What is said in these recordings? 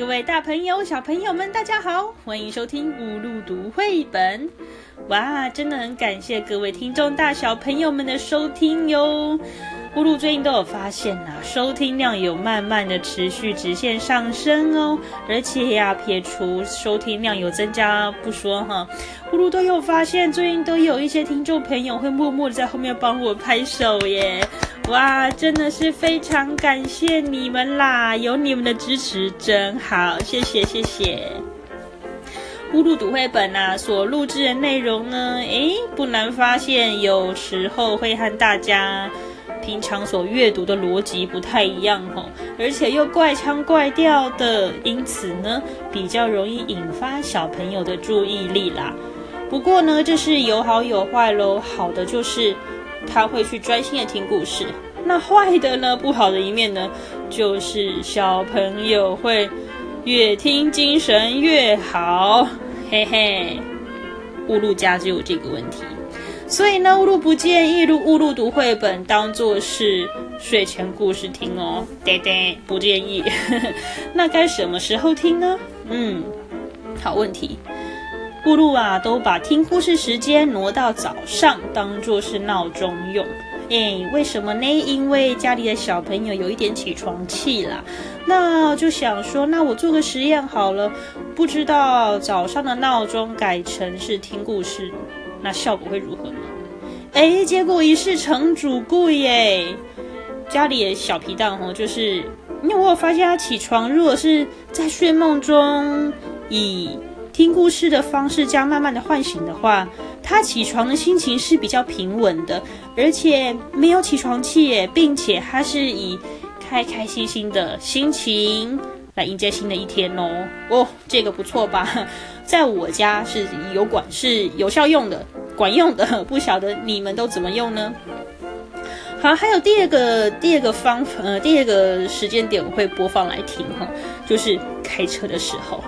各位大朋友、小朋友们，大家好，欢迎收听乌路读绘本。哇，真的很感谢各位听众大小朋友们的收听哟。乌路最近都有发现呐，收听量有慢慢的持续直线上升哦，而且呀，撇除收听量有增加不说哈，乌路都有发现，最近都有一些听众朋友会默默在后面帮我拍手耶。哇，真的是非常感谢你们啦！有你们的支持真好，谢谢谢谢。乌鲁读绘本啊，所录制的内容呢，诶，不难发现，有时候会和大家平常所阅读的逻辑不太一样吼，而且又怪腔怪调的，因此呢，比较容易引发小朋友的注意力啦。不过呢，这是有好有坏喽，好的就是。他会去专心的听故事，那坏的呢？不好的一面呢，就是小朋友会越听精神越好，嘿嘿。乌鲁家就有这个问题，所以呢，乌鲁不建议录乌鲁读绘本当做是睡前故事听哦，对对，不建议。那该什么时候听呢？嗯，好问题。咕噜啊，都把听故事时间挪到早上，当做是闹钟用。哎，为什么呢？因为家里的小朋友有一点起床气啦。那就想说，那我做个实验好了，不知道早上的闹钟改成是听故事，那效果会如何呢？哎，结果一试成主顾耶！家里的小皮蛋哦，就是因为我有发现他起床，如果是在睡梦中以。听故事的方式，这样慢慢的唤醒的话，他起床的心情是比较平稳的，而且没有起床气耶，并且他是以开开心心的心情来迎接新的一天哦。哦，这个不错吧？在我家是有管是有效用的，管用的，不晓得你们都怎么用呢？好，还有第二个第二个方呃第二个时间点我会播放来听哈，就是开车的时候。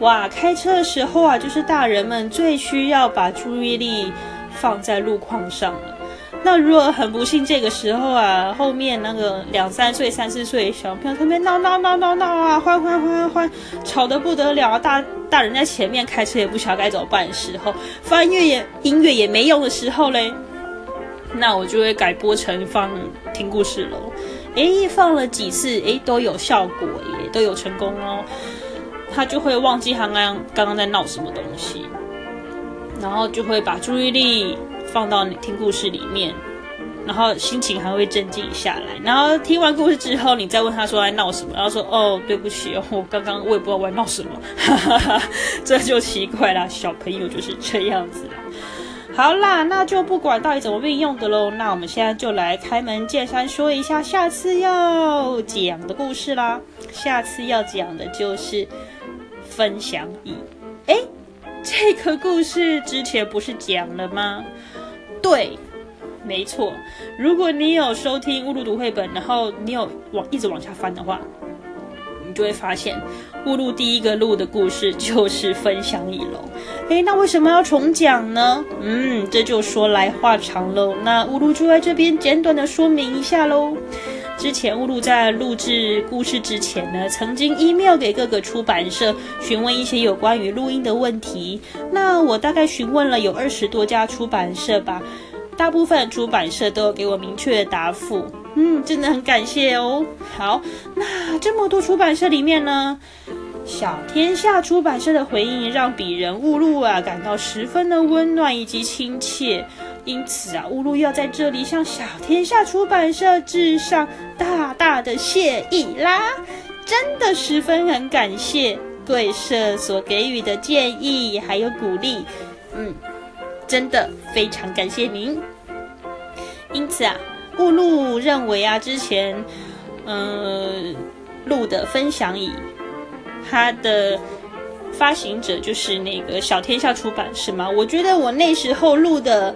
哇，开车的时候啊，就是大人们最需要把注意力放在路况上了。那如果很不幸这个时候啊，后面那个两三岁、三四岁小朋友特别闹闹闹闹闹啊，欢欢欢欢，吵得不得了！大大人在前面开车也不晓得该怎么办的时候，翻乐也音乐也没用的时候嘞，那我就会改播成放听故事喽。诶，放了几次，诶，都有效果耶，都有成功哦。他就会忘记他刚刚刚刚在闹什么东西，然后就会把注意力放到你听故事里面，然后心情还会镇静下来。然后听完故事之后，你再问他说在闹什么，然后说哦对不起，我刚刚我也不知道我在闹什么，这就奇怪啦，小朋友就是这样子啦。好啦，那就不管到底怎么运用的喽。那我们现在就来开门见山说一下下次要讲的故事啦。下次要讲的就是分享椅。哎，这个故事之前不是讲了吗？对，没错。如果你有收听乌鲁读绘本，然后你有往一直往下翻的话。你就会发现，乌路第一个录的故事就是分享椅喽。诶，那为什么要重讲呢？嗯，这就说来话长喽。那乌鲁就在这边简短的说明一下喽。之前乌路在录制故事之前呢，曾经 email 给各个出版社询问一些有关于录音的问题。那我大概询问了有二十多家出版社吧，大部分出版社都有给我明确的答复。嗯，真的很感谢哦。好，那这么多出版社里面呢，小天下出版社的回应让鄙人误路啊感到十分的温暖以及亲切。因此啊，乌鲁要在这里向小天下出版社致上大大的谢意啦！真的十分很感谢贵社所给予的建议还有鼓励。嗯，真的非常感谢您。因此啊。布路认为啊，之前嗯录的分享以他的发行者就是那个小天下出版是吗？我觉得我那时候录的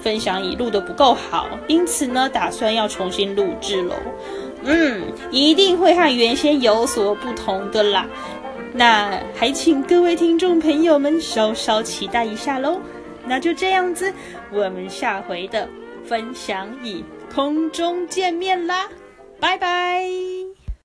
分享已录的不够好，因此呢，打算要重新录制喽。嗯，一定会和原先有所不同的啦。那还请各位听众朋友们稍稍期待一下喽。那就这样子，我们下回的分享以。空中见面啦，拜拜。